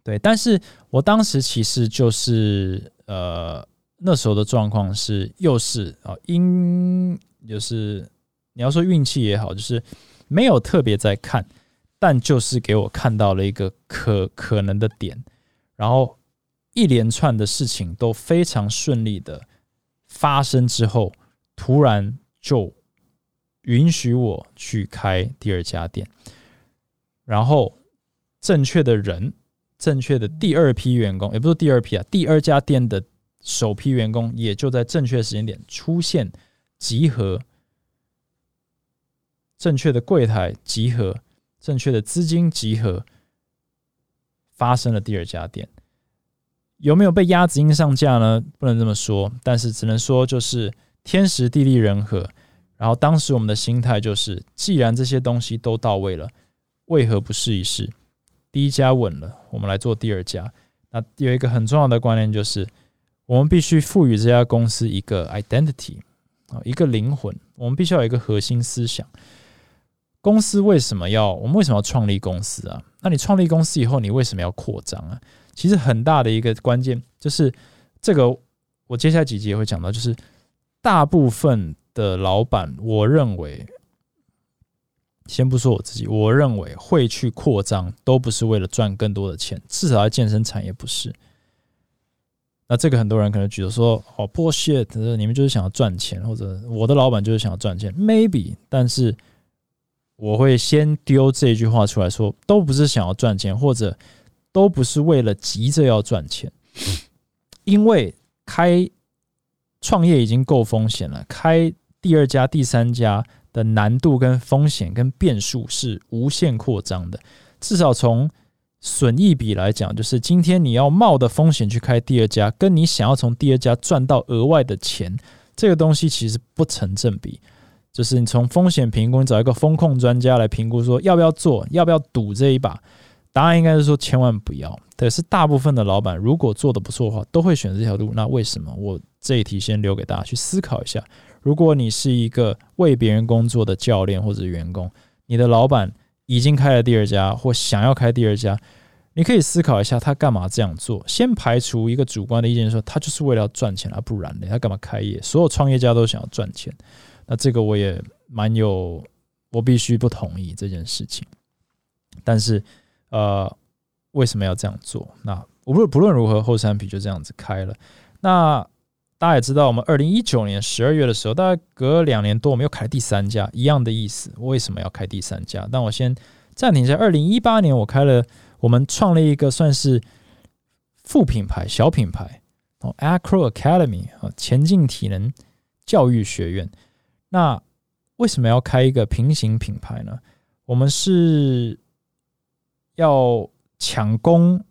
对。但是我当时其实就是呃，那时候的状况是，又是啊，因就是你要说运气也好，就是没有特别在看，但就是给我看到了一个可可能的点，然后一连串的事情都非常顺利的发生之后，突然就。允许我去开第二家店，然后正确的人、正确的第二批员工，也不是第二批啊，第二家店的首批员工也就在正确时间点出现集合，正确的柜台集合，正确的资金集合，发生了第二家店。有没有被鸭子印上架呢？不能这么说，但是只能说就是天时地利人和。然后当时我们的心态就是，既然这些东西都到位了，为何不试一试？第一家稳了，我们来做第二家。那有一个很重要的观念就是，我们必须赋予这家公司一个 identity 啊，一个灵魂。我们必须要有一个核心思想。公司为什么要？我们为什么要创立公司啊？那你创立公司以后，你为什么要扩张啊？其实很大的一个关键就是这个，我接下来几集也会讲到，就是大部分。的老板，我认为，先不说我自己，我认为会去扩张，都不是为了赚更多的钱，至少在健身产业不是。那这个很多人可能觉得说，哦，bullshit，你们就是想要赚钱，或者我的老板就是想要赚钱，maybe，但是我会先丢这句话出来说，都不是想要赚钱，或者都不是为了急着要赚钱。因为开创业已经够风险了，开第二家、第三家的难度跟风险跟变数是无限扩张的。至少从损益比来讲，就是今天你要冒的风险去开第二家，跟你想要从第二家赚到额外的钱，这个东西其实不成正比。就是你从风险评估，找一个风控专家来评估，说要不要做，要不要赌这一把？答案应该是说千万不要。可是大部分的老板如果做的不错的话，都会选这条路。那为什么？我这一题先留给大家去思考一下。如果你是一个为别人工作的教练或者员工，你的老板已经开了第二家或想要开第二家，你可以思考一下他干嘛这样做。先排除一个主观的意见，说他就是为了要赚钱啊，不然呢，他干嘛开业？所有创业家都想要赚钱。那这个我也蛮有，我必须不同意这件事情。但是，呃，为什么要这样做？那无论不论如何，后山皮就这样子开了。那大家也知道，我们二零一九年十二月的时候，大概隔两年多，我们又开第三家，一样的意思。为什么要开第三家？但我先暂停一下。二零一八年，我开了，我们创立一个算是副品牌、小品牌哦，Acro Academy 啊，前进体能教育学院。那为什么要开一个平行品牌呢？我们是要抢攻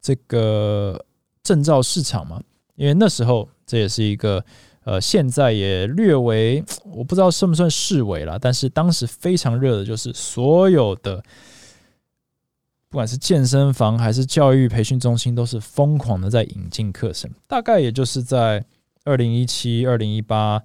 这个证照市场吗？因为那时候这也是一个呃，现在也略为我不知道算不算市委了，但是当时非常热的就是所有的不管是健身房还是教育培训中心，都是疯狂的在引进课程。大概也就是在二零一七、二零一八。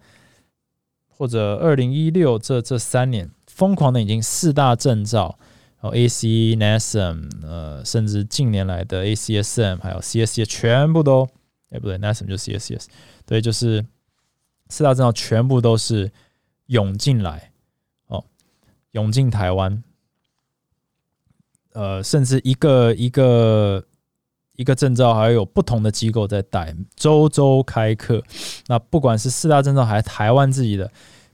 或者二零一六这这三年疯狂的引进四大证照，然后 A C NASM，呃，甚至近年来的 A C S M，还有 C S C，全部都，哎不对，NASM 就 C.S.S. 对，就是四大证照全部都是涌进来，哦，涌进台湾，呃，甚至一个一个。一个证照还有不同的机构在带，周周开课。那不管是四大证照还是台湾自己的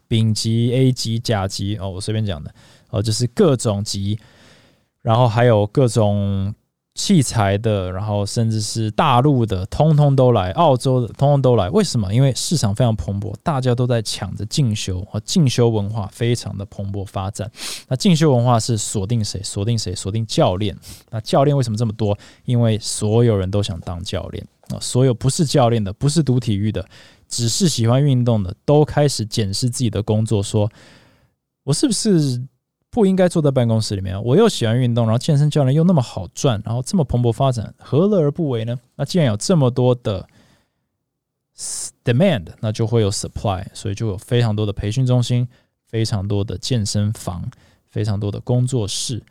丙级、A 级、甲级哦，我随便讲的哦，就是各种级，然后还有各种。器材的，然后甚至是大陆的，通通都来；澳洲的，通通都来。为什么？因为市场非常蓬勃，大家都在抢着进修，和进修文化非常的蓬勃发展。那进修文化是锁定谁？锁定谁？锁定教练。那教练为什么这么多？因为所有人都想当教练啊！所有不是教练的，不是读体育的，只是喜欢运动的，都开始检视自己的工作，说我是不是？不应该坐在办公室里面。我又喜欢运动，然后健身教练又那么好赚，然后这么蓬勃发展，何乐而不为呢？那既然有这么多的 demand，那就会有 supply，所以就有非常多的培训中心，非常多的健身房，非常多的工作室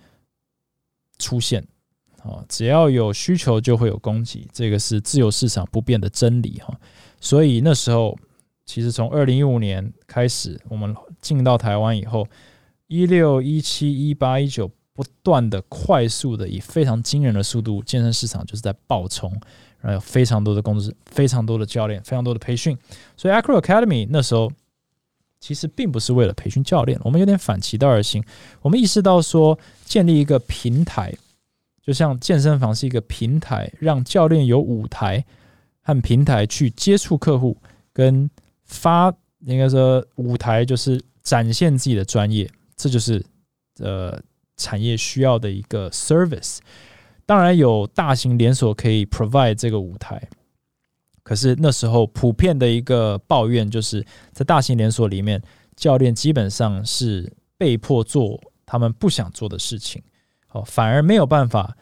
出现。哦，只要有需求，就会有供给，这个是自由市场不变的真理哈。所以那时候，其实从二零一五年开始，我们进到台湾以后。一六一七一八一九，不断的快速的以非常惊人的速度，健身市场就是在爆冲，然后有非常多的公司，非常多的教练，非常多的培训。所以 Acro Academy 那时候其实并不是为了培训教练，我们有点反其道而行，我们意识到说建立一个平台，就像健身房是一个平台，让教练有舞台和平台去接触客户，跟发应该说舞台就是展现自己的专业。这就是呃产业需要的一个 service，当然有大型连锁可以 provide 这个舞台，可是那时候普遍的一个抱怨就是在大型连锁里面，教练基本上是被迫做他们不想做的事情，哦，反而没有办法，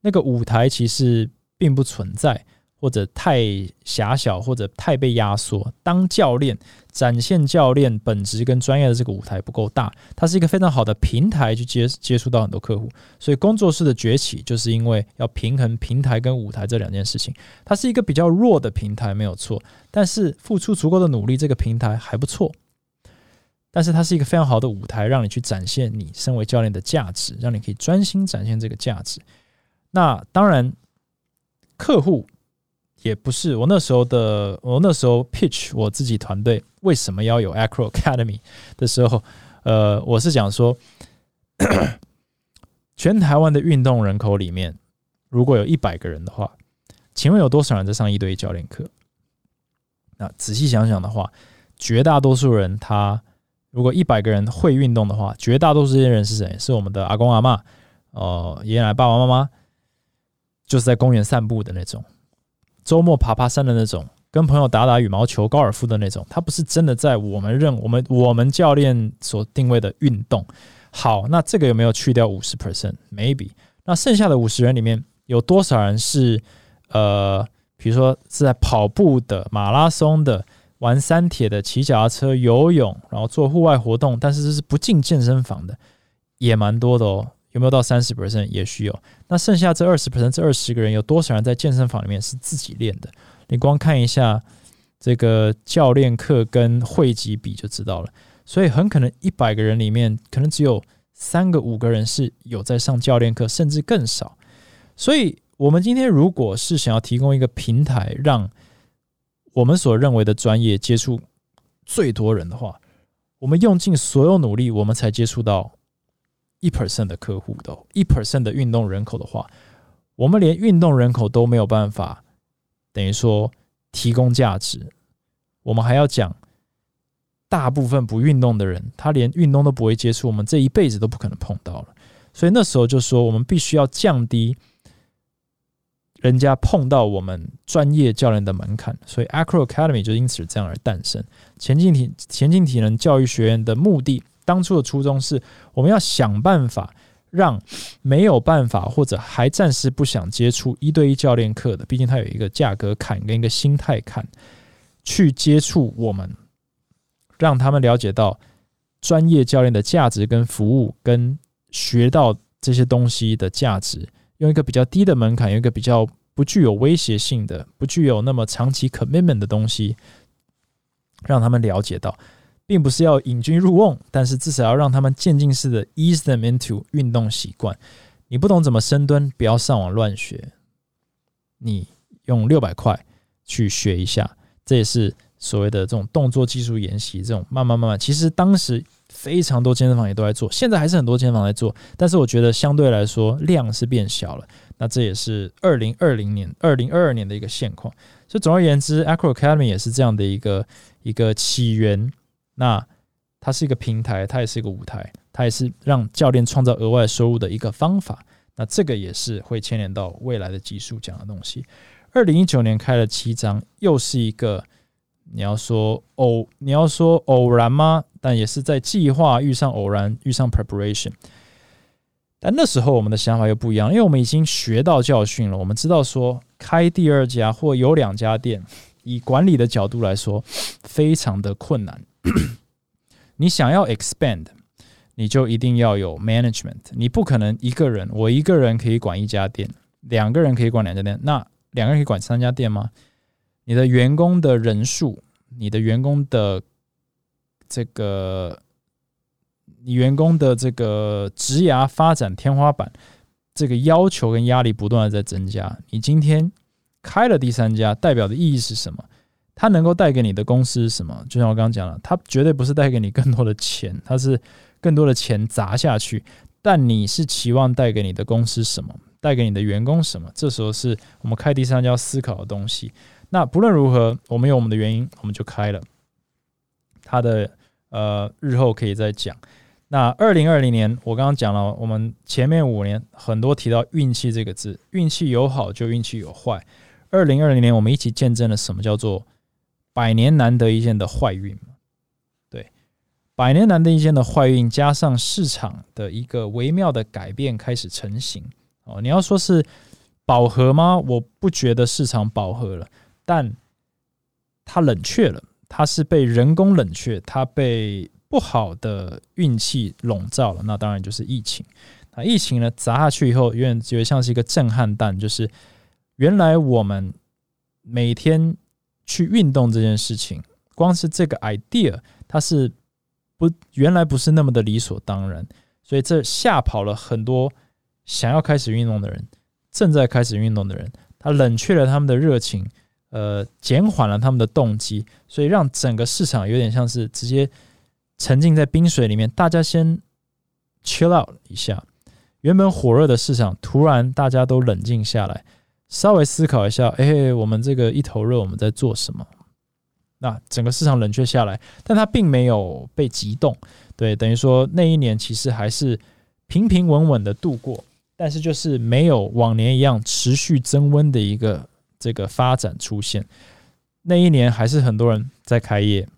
那个舞台其实并不存在。或者太狭小，或者太被压缩。当教练展现教练本职跟专业的这个舞台不够大，它是一个非常好的平台去接接触到很多客户。所以工作室的崛起，就是因为要平衡平台跟舞台这两件事情。它是一个比较弱的平台，没有错。但是付出足够的努力，这个平台还不错。但是它是一个非常好的舞台，让你去展现你身为教练的价值，让你可以专心展现这个价值。那当然，客户。也不是我那时候的，我那时候 pitch 我自己团队为什么要有 Acro Academy 的时候，呃，我是讲说，*coughs* 全台湾的运动人口里面，如果有一百个人的话，请问有多少人在上一对一教练课？那仔细想想的话，绝大多数人他如果一百个人会运动的话，绝大多数这些人是谁？是我们的阿公阿妈，哦，爷爷奶奶、爸爸妈妈，就是在公园散步的那种，周末爬爬山的那种，跟朋友打打羽毛球、高尔夫的那种。它不是真的在我们认我们我们教练所定位的运动。好，那这个有没有去掉五十 percent？Maybe。那剩下的五十人里面有多少人是呃，比如说是在跑步的、马拉松的、玩山铁的、骑脚踏车、游泳，然后做户外活动，但是这是不进健身房的，也蛮多的哦。有没有到三十 percent？也许有。那剩下这二十 percent，这二十个人有多少人在健身房里面是自己练的？你光看一下这个教练课跟会籍比就知道了。所以很可能一百个人里面，可能只有三个、五个人是有在上教练课，甚至更少。所以，我们今天如果是想要提供一个平台，让我们所认为的专业接触最多人的话，我们用尽所有努力，我们才接触到一 percent 的客户的，一 percent 的运动人口的话，我们连运动人口都没有办法，等于说提供价值，我们还要讲。大部分不运动的人，他连运动都不会接触，我们这一辈子都不可能碰到了。所以那时候就说，我们必须要降低人家碰到我们专业教练的门槛。所以 Acro Academy 就因此这样而诞生。前进体前进体能教育学院的目的，当初的初衷是，我们要想办法让没有办法或者还暂时不想接触一对一教练课的，毕竟它有一个价格坎跟一个心态坎，去接触我们。让他们了解到专业教练的价值跟服务，跟学到这些东西的价值，用一个比较低的门槛，用一个比较不具有威胁性的、不具有那么长期 commitment 的东西，让他们了解到，并不是要引军入瓮，但是至少要让他们渐进式的 ease them into 运动习惯。你不懂怎么深蹲，不要上网乱学，你用六百块去学一下，这也是。所谓的这种动作技术研习，这种慢慢慢慢，其实当时非常多健身房也都在做，现在还是很多健身房在做，但是我觉得相对来说量是变小了。那这也是二零二零年、二零二二年的一个现况。所以总而言之，Acro Academy 也是这样的一个一个起源。那它是一个平台，它也是一个舞台，它也是让教练创造额外收入的一个方法。那这个也是会牵连到未来的技术讲的东西。二零一九年开了七章，又是一个。你要说偶，你要说偶然吗？但也是在计划遇上偶然，遇上 preparation。但那时候我们的想法又不一样，因为我们已经学到教训了。我们知道说开第二家或有两家店，以管理的角度来说，非常的困难。*clears throat* 你想要 expand，你就一定要有 management。你不可能一个人，我一个人可以管一家店，两个人可以管两家店，那两个人可以管三家店吗？你的员工的人数，你的员工的这个，你员工的这个职涯发展天花板，这个要求跟压力不断的在增加。你今天开了第三家，代表的意义是什么？它能够带给你的公司是什么？就像我刚刚讲了，它绝对不是带给你更多的钱，它是更多的钱砸下去。但你是期望带给你的公司什么？带给你的员工什么？这时候是我们开第三家思考的东西。那不论如何，我们有我们的原因，我们就开了。它的呃，日后可以再讲。那二零二零年，我刚刚讲了，我们前面五年很多提到运气这个字，运气有好就运气有坏。二零二零年，我们一起见证了什么叫做百年难得一见的坏运对，百年难得一见的坏运，加上市场的一个微妙的改变开始成型。哦，你要说是饱和吗？我不觉得市场饱和了。但它冷却了，它是被人工冷却，它被不好的运气笼罩了。那当然就是疫情。那疫情呢砸下去以后，有点觉得像是一个震撼弹，就是原来我们每天去运动这件事情，光是这个 idea，它是不原来不是那么的理所当然，所以这吓跑了很多想要开始运动的人，正在开始运动的人，它冷却了他们的热情。呃，减缓了他们的动机，所以让整个市场有点像是直接沉浸在冰水里面。大家先 chill out 一下，原本火热的市场突然大家都冷静下来，稍微思考一下，哎，我们这个一头热，我们在做什么？那整个市场冷却下来，但它并没有被激动，对，等于说那一年其实还是平平稳稳的度过，但是就是没有往年一样持续增温的一个这个发展出现。那一年还是很多人在开业，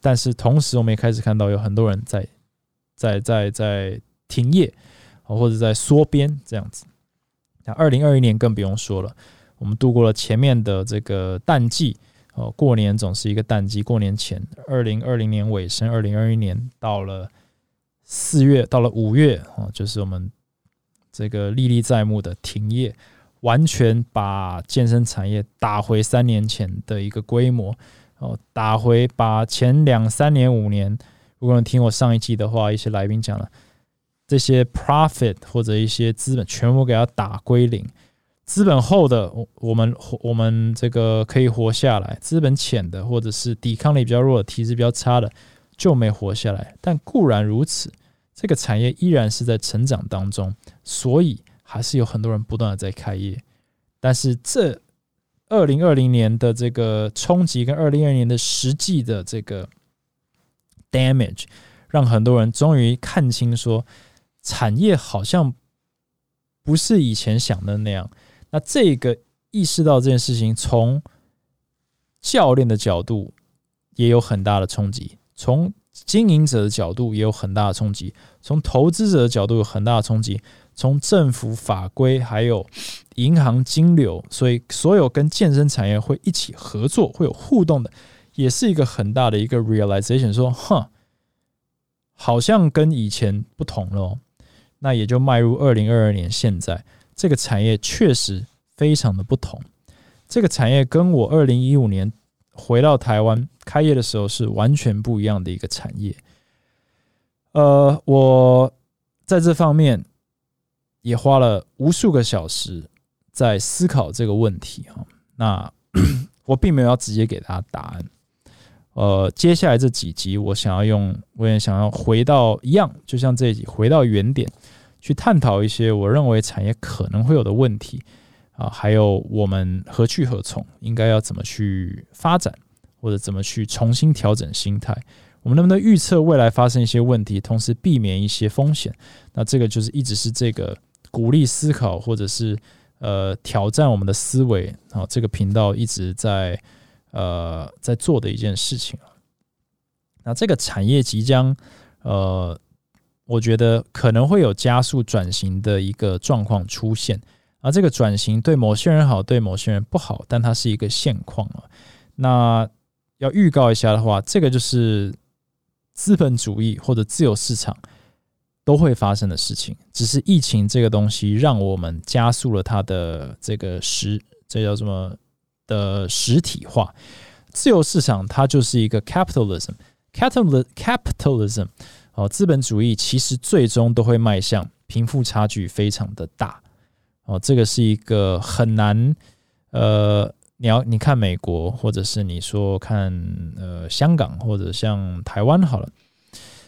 但是同时我们也开始看到有很多人在在在在停业，或者在缩编这样子。那二零二一年更不用说了，我们度过了前面的这个淡季。哦，过年总是一个淡季。过年前，二零二零年尾声，二零二一年到了四月，到了五月，哦，就是我们这个历历在目的停业，完全把健身产业打回三年前的一个规模。哦，打回把前两三年、五年，如果你听我上一季的话，一些来宾讲了这些 profit 或者一些资本，全部给它打归零。资本厚的，我我们我们这个可以活下来；资本浅的，或者是抵抗力比较弱、体质比较差的，就没活下来。但固然如此，这个产业依然是在成长当中，所以还是有很多人不断的在开业。但是这二零二零年的这个冲击跟二零二零年的实际的这个 damage，让很多人终于看清，说产业好像不是以前想的那样。那这个意识到这件事情，从教练的角度也有很大的冲击，从经营者的角度也有很大的冲击，从投资者的角度有很大的冲击，从政府法规还有银行金流，所以所有跟健身产业会一起合作、会有互动的，也是一个很大的一个 realization，说，哼，好像跟以前不同了。那也就迈入二零二二年，现在。这个产业确实非常的不同。这个产业跟我二零一五年回到台湾开业的时候是完全不一样的一个产业。呃，我在这方面也花了无数个小时在思考这个问题哈。那 *coughs* 我并没有要直接给大家答案。呃，接下来这几集我想要用，我也想要回到一样，就像这一集回到原点。去探讨一些我认为产业可能会有的问题啊，还有我们何去何从，应该要怎么去发展，或者怎么去重新调整心态。我们能不能预测未来发生一些问题，同时避免一些风险？那这个就是一直是这个鼓励思考，或者是呃挑战我们的思维啊，这个频道一直在呃在做的一件事情啊。那这个产业即将呃。我觉得可能会有加速转型的一个状况出现，而这个转型对某些人好，对某些人不好，但它是一个现况啊。那要预告一下的话，这个就是资本主义或者自由市场都会发生的事情，只是疫情这个东西让我们加速了它的这个实，这叫什么的实体化。自由市场它就是一个 capitalism，capital capitalism。哦，资本主义其实最终都会迈向贫富差距非常的大。哦，这个是一个很难，呃，你要你看美国，或者是你说看呃香港或者像台湾好了，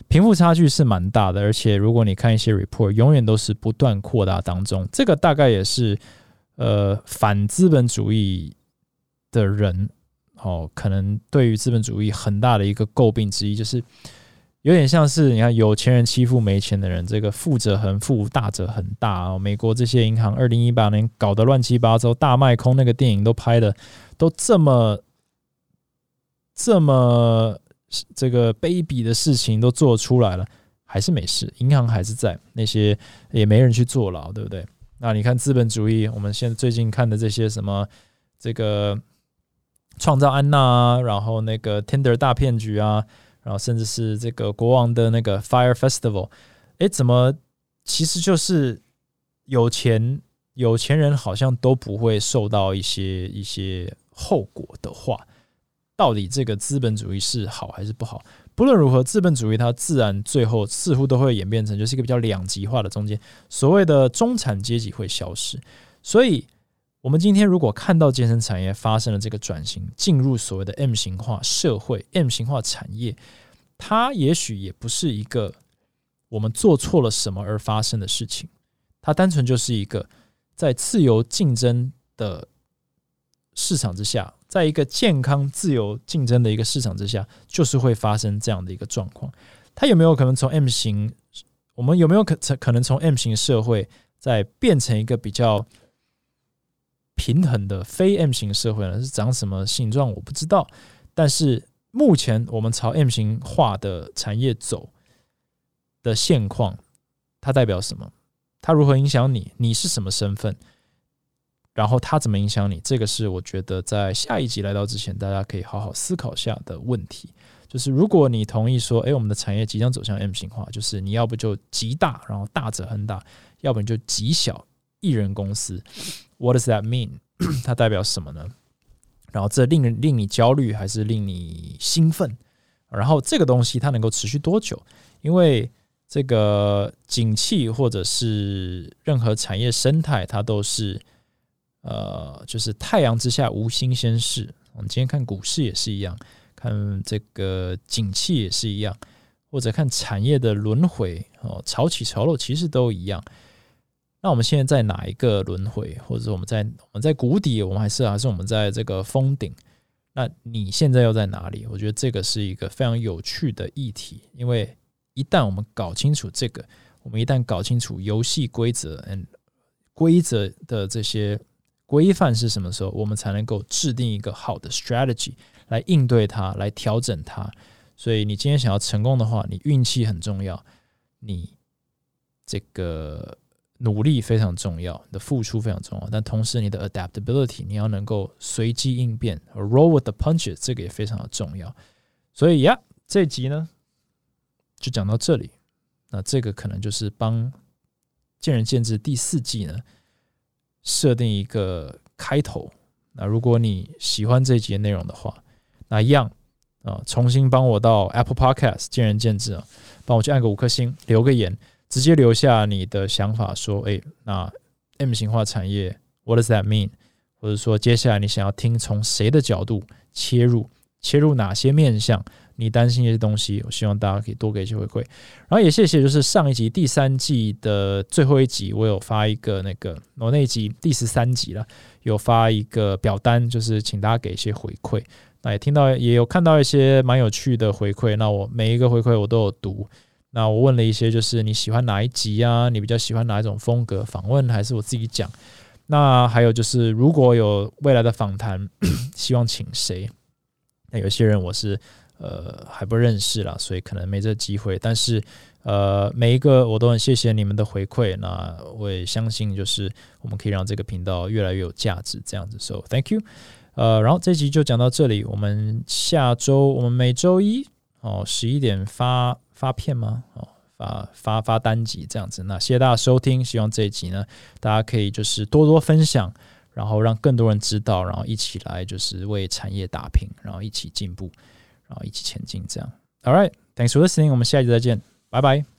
贫富差距是蛮大的，而且如果你看一些 report，永远都是不断扩大当中。这个大概也是呃反资本主义的人哦，可能对于资本主义很大的一个诟病之一就是。有点像是你看有钱人欺负没钱的人，这个富者恒富，大者恒大啊。美国这些银行二零一八年搞得乱七八糟，大卖空那个电影都拍的都这么这么这个卑鄙的事情都做出来了，还是没事，银行还是在，那些也没人去坐牢，对不对？那你看资本主义，我们现在最近看的这些什么这个创造安娜啊，然后那个 Tender 大骗局啊。然后甚至是这个国王的那个 Fire Festival，哎，怎么其实就是有钱有钱人好像都不会受到一些一些后果的话，到底这个资本主义是好还是不好？不论如何，资本主义它自然最后似乎都会演变成就是一个比较两极化的中间，所谓的中产阶级会消失。所以，我们今天如果看到健身产业发生了这个转型，进入所谓的 M 型化社会、M 型化产业。它也许也不是一个我们做错了什么而发生的事情，它单纯就是一个在自由竞争的市场之下，在一个健康、自由竞争的一个市场之下，就是会发生这样的一个状况。它有没有可能从 M 型？我们有没有可可能从 M 型社会再变成一个比较平衡的非 M 型社会呢？是长什么形状？我不知道。但是目前我们朝 M 型化的产业走的现况，它代表什么？它如何影响你？你是什么身份？然后它怎么影响你？这个是我觉得在下一集来到之前，大家可以好好思考下的问题。就是如果你同意说，哎，我们的产业即将走向 M 型化，就是你要不就极大，然后大者恒大，要不然就极小一人公司。What does that mean？*clears throat* 它代表什么呢？然后这令人令你焦虑还是令你兴奋？然后这个东西它能够持续多久？因为这个景气或者是任何产业生态，它都是。呃，就是太阳之下无新鲜事。我们今天看股市也是一样，看这个景气也是一样，或者看产业的轮回哦，潮起潮落其实都一样。那我们现在在哪一个轮回？或者我们在我们在谷底，我们还是还是我们在这个峰顶？那你现在又在哪里？我觉得这个是一个非常有趣的议题，因为一旦我们搞清楚这个，我们一旦搞清楚游戏规则嗯规则的这些。规范是什么时候，我们才能够制定一个好的 strategy 来应对它，来调整它？所以你今天想要成功的话，你运气很重要，你这个努力非常重要，你的付出非常重要，但同时你的 adaptability 你要能够随机应变，roll with the punches 这个也非常的重要。所以呀，这集呢就讲到这里。那这个可能就是帮见仁见智第四季呢。设定一个开头。那如果你喜欢这集的内容的话，那一样啊，重新帮我到 Apple Podcast 见仁见智啊，帮我去按个五颗星，留个言，直接留下你的想法，说，哎，那 M 型化产业，What does that mean？或者说，接下来你想要听从谁的角度切入，切入哪些面向？你担心一些东西，我希望大家可以多给一些回馈。然后也谢谢，就是上一集第三季的最后一集，我有发一个那个我那一集第十三集了，有发一个表单，就是请大家给一些回馈。那也听到也有看到一些蛮有趣的回馈，那我每一个回馈我都有读。那我问了一些，就是你喜欢哪一集啊？你比较喜欢哪一种风格访问，还是我自己讲？那还有就是如果有未来的访谈，*coughs* 希望请谁？那有些人我是。呃，还不认识啦，所以可能没这机会。但是，呃，每一个我都很谢谢你们的回馈。那我也相信，就是我们可以让这个频道越来越有价值。这样子，so thank you。呃，然后这集就讲到这里。我们下周，我们每周一哦十一点发发片吗？哦，发发发单集这样子。那谢谢大家收听，希望这一集呢，大家可以就是多多分享，然后让更多人知道，然后一起来就是为产业打拼，然后一起进步。然后一起前进，这样。All right, thanks for listening。我们下一集再见，拜拜。